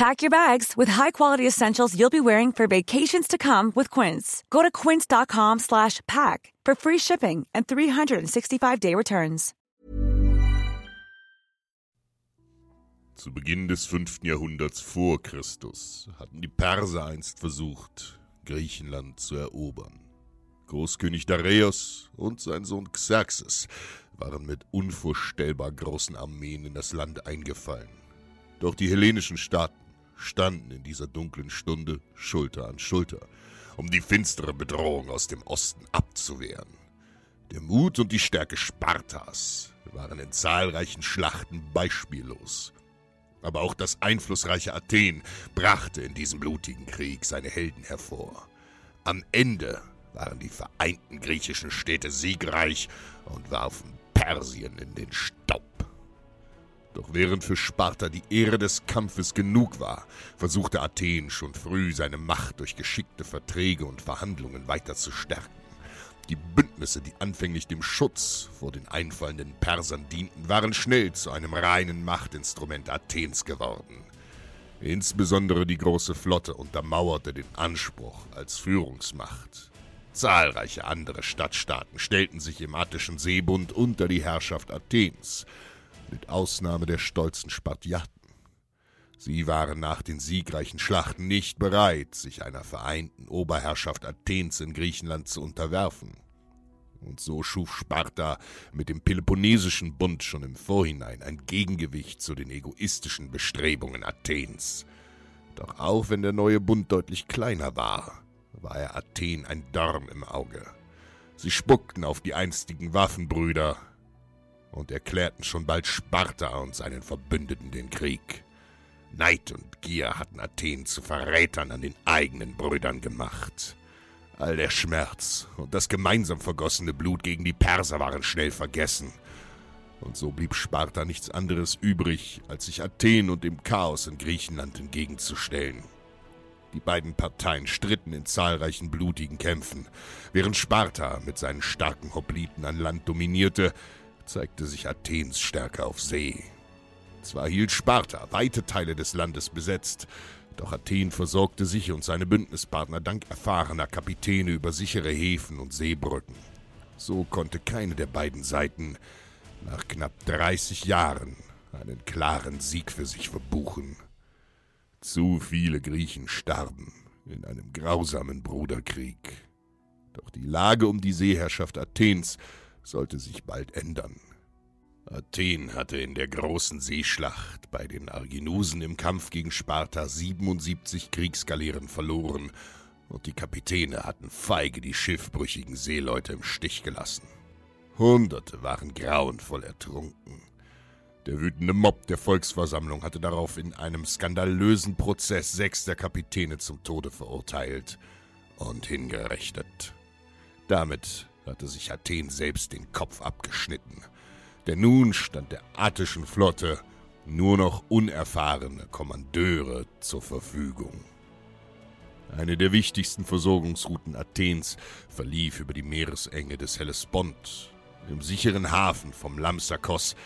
Pack your bags with high-quality essentials you'll be wearing for vacations to come with Quince. Go to quince.com slash pack for free shipping and 365-day returns. Zu Beginn des 5. Jahrhunderts vor Christus hatten die Perser einst versucht, Griechenland zu erobern. Großkönig Dareios und sein Sohn Xerxes waren mit unvorstellbar großen Armeen in das Land eingefallen. Doch die hellenischen Staaten standen in dieser dunklen Stunde Schulter an Schulter, um die finstere Bedrohung aus dem Osten abzuwehren. Der Mut und die Stärke Spartas waren in zahlreichen Schlachten beispiellos. Aber auch das einflussreiche Athen brachte in diesem blutigen Krieg seine Helden hervor. Am Ende waren die vereinten griechischen Städte siegreich und warfen Persien in den Staub. Doch während für Sparta die Ehre des Kampfes genug war, versuchte Athen schon früh seine Macht durch geschickte Verträge und Verhandlungen weiter zu stärken. Die Bündnisse, die anfänglich dem Schutz vor den einfallenden Persern dienten, waren schnell zu einem reinen Machtinstrument Athens geworden. Insbesondere die große Flotte untermauerte den Anspruch als Führungsmacht. Zahlreiche andere Stadtstaaten stellten sich im Attischen Seebund unter die Herrschaft Athens, mit Ausnahme der stolzen Spartiaten. Sie waren nach den siegreichen Schlachten nicht bereit, sich einer vereinten Oberherrschaft Athens in Griechenland zu unterwerfen. Und so schuf Sparta mit dem Peloponnesischen Bund schon im Vorhinein ein Gegengewicht zu den egoistischen Bestrebungen Athens. Doch auch wenn der neue Bund deutlich kleiner war, war er Athen ein Dorn im Auge. Sie spuckten auf die einstigen Waffenbrüder und erklärten schon bald Sparta und seinen Verbündeten den Krieg. Neid und Gier hatten Athen zu Verrätern an den eigenen Brüdern gemacht. All der Schmerz und das gemeinsam vergossene Blut gegen die Perser waren schnell vergessen. Und so blieb Sparta nichts anderes übrig, als sich Athen und dem Chaos in Griechenland entgegenzustellen. Die beiden Parteien stritten in zahlreichen blutigen Kämpfen. Während Sparta mit seinen starken Hopliten an Land dominierte, zeigte sich Athens Stärke auf See. Zwar hielt Sparta weite Teile des Landes besetzt, doch Athen versorgte sich und seine Bündnispartner dank erfahrener Kapitäne über sichere Häfen und Seebrücken. So konnte keine der beiden Seiten nach knapp 30 Jahren einen klaren Sieg für sich verbuchen. Zu viele Griechen starben in einem grausamen Bruderkrieg. Doch die Lage um die Seeherrschaft Athens sollte sich bald ändern. Athen hatte in der großen Seeschlacht bei den Arginusen im Kampf gegen Sparta 77 Kriegsgaleeren verloren und die Kapitäne hatten feige die schiffbrüchigen Seeleute im Stich gelassen. Hunderte waren grauenvoll ertrunken. Der wütende Mob der Volksversammlung hatte darauf in einem skandalösen Prozess sechs der Kapitäne zum Tode verurteilt und hingerichtet. Damit hatte sich Athen selbst den Kopf abgeschnitten, denn nun stand der attischen Flotte nur noch unerfahrene Kommandeure zur Verfügung. Eine der wichtigsten Versorgungsrouten Athens verlief über die Meeresenge des Hellespont, Im sicheren Hafen vom Lamsakos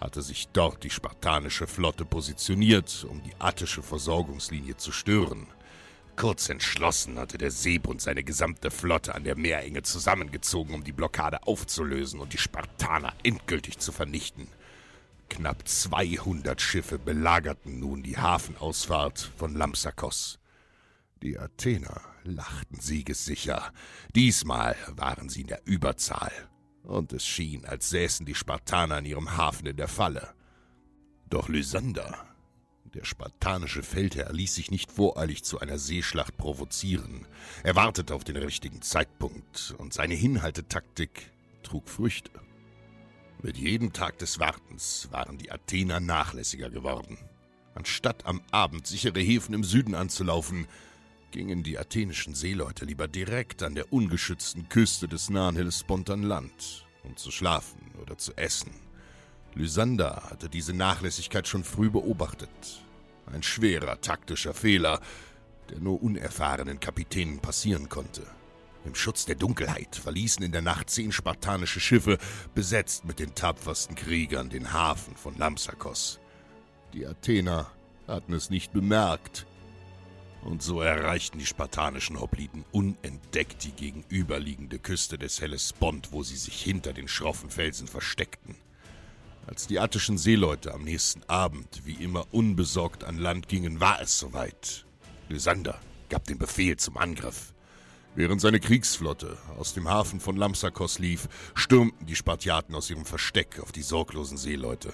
hatte sich dort die spartanische Flotte positioniert, um die attische Versorgungslinie zu stören. Kurz entschlossen hatte der Seebund seine gesamte Flotte an der Meerenge zusammengezogen, um die Blockade aufzulösen und die Spartaner endgültig zu vernichten. Knapp 200 Schiffe belagerten nun die Hafenausfahrt von Lampsakos. Die Athener lachten siegessicher. Diesmal waren sie in der Überzahl. Und es schien, als säßen die Spartaner in ihrem Hafen in der Falle. Doch Lysander, der spartanische Feldherr, ließ sich nicht voreilig zu einer Seeschlacht provozieren. Er wartete auf den richtigen Zeitpunkt, und seine Hinhaltetaktik trug Früchte. Mit jedem Tag des Wartens waren die Athener nachlässiger geworden. Anstatt am Abend sichere Häfen im Süden anzulaufen, gingen die athenischen Seeleute lieber direkt an der ungeschützten Küste des nahen Hellespont an Land, um zu schlafen oder zu essen. Lysander hatte diese Nachlässigkeit schon früh beobachtet. Ein schwerer taktischer Fehler, der nur unerfahrenen Kapitänen passieren konnte. Im Schutz der Dunkelheit verließen in der Nacht zehn spartanische Schiffe, besetzt mit den tapfersten Kriegern, den Hafen von Lampsakos. Die Athener hatten es nicht bemerkt, und so erreichten die spartanischen Hopliten unentdeckt die gegenüberliegende Küste des Hellespont, wo sie sich hinter den schroffen Felsen versteckten. Als die attischen Seeleute am nächsten Abend wie immer unbesorgt an Land gingen, war es soweit. Lysander gab den Befehl zum Angriff. Während seine Kriegsflotte aus dem Hafen von Lampsakos lief, stürmten die Spartiaten aus ihrem Versteck auf die sorglosen Seeleute.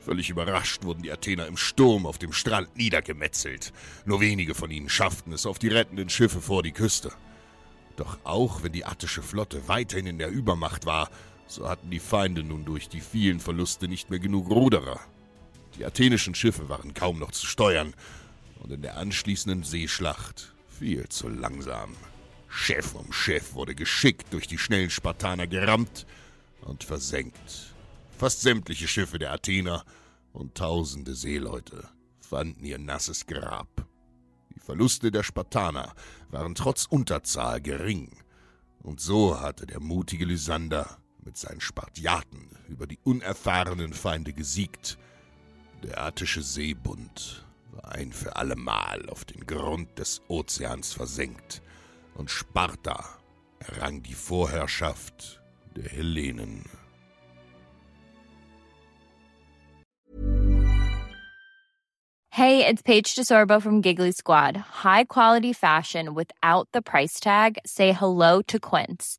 Völlig überrascht wurden die Athener im Sturm auf dem Strand niedergemetzelt. Nur wenige von ihnen schafften es auf die rettenden Schiffe vor die Küste. Doch auch wenn die attische Flotte weiterhin in der Übermacht war, so hatten die Feinde nun durch die vielen Verluste nicht mehr genug Ruderer. Die athenischen Schiffe waren kaum noch zu steuern und in der anschließenden Seeschlacht viel zu langsam. Chef um Chef wurde geschickt durch die schnellen Spartaner gerammt und versenkt. Fast sämtliche Schiffe der Athener und tausende Seeleute fanden ihr nasses Grab. Die Verluste der Spartaner waren trotz Unterzahl gering, und so hatte der mutige Lysander mit seinen Spartiaten über die unerfahrenen Feinde gesiegt. Der attische Seebund war ein für allemal auf den Grund des Ozeans versenkt, und Sparta errang die Vorherrschaft der Hellenen. Hey, it's Paige DeSorbo from Giggly Squad. High quality fashion without the price tag. Say hello to Quince.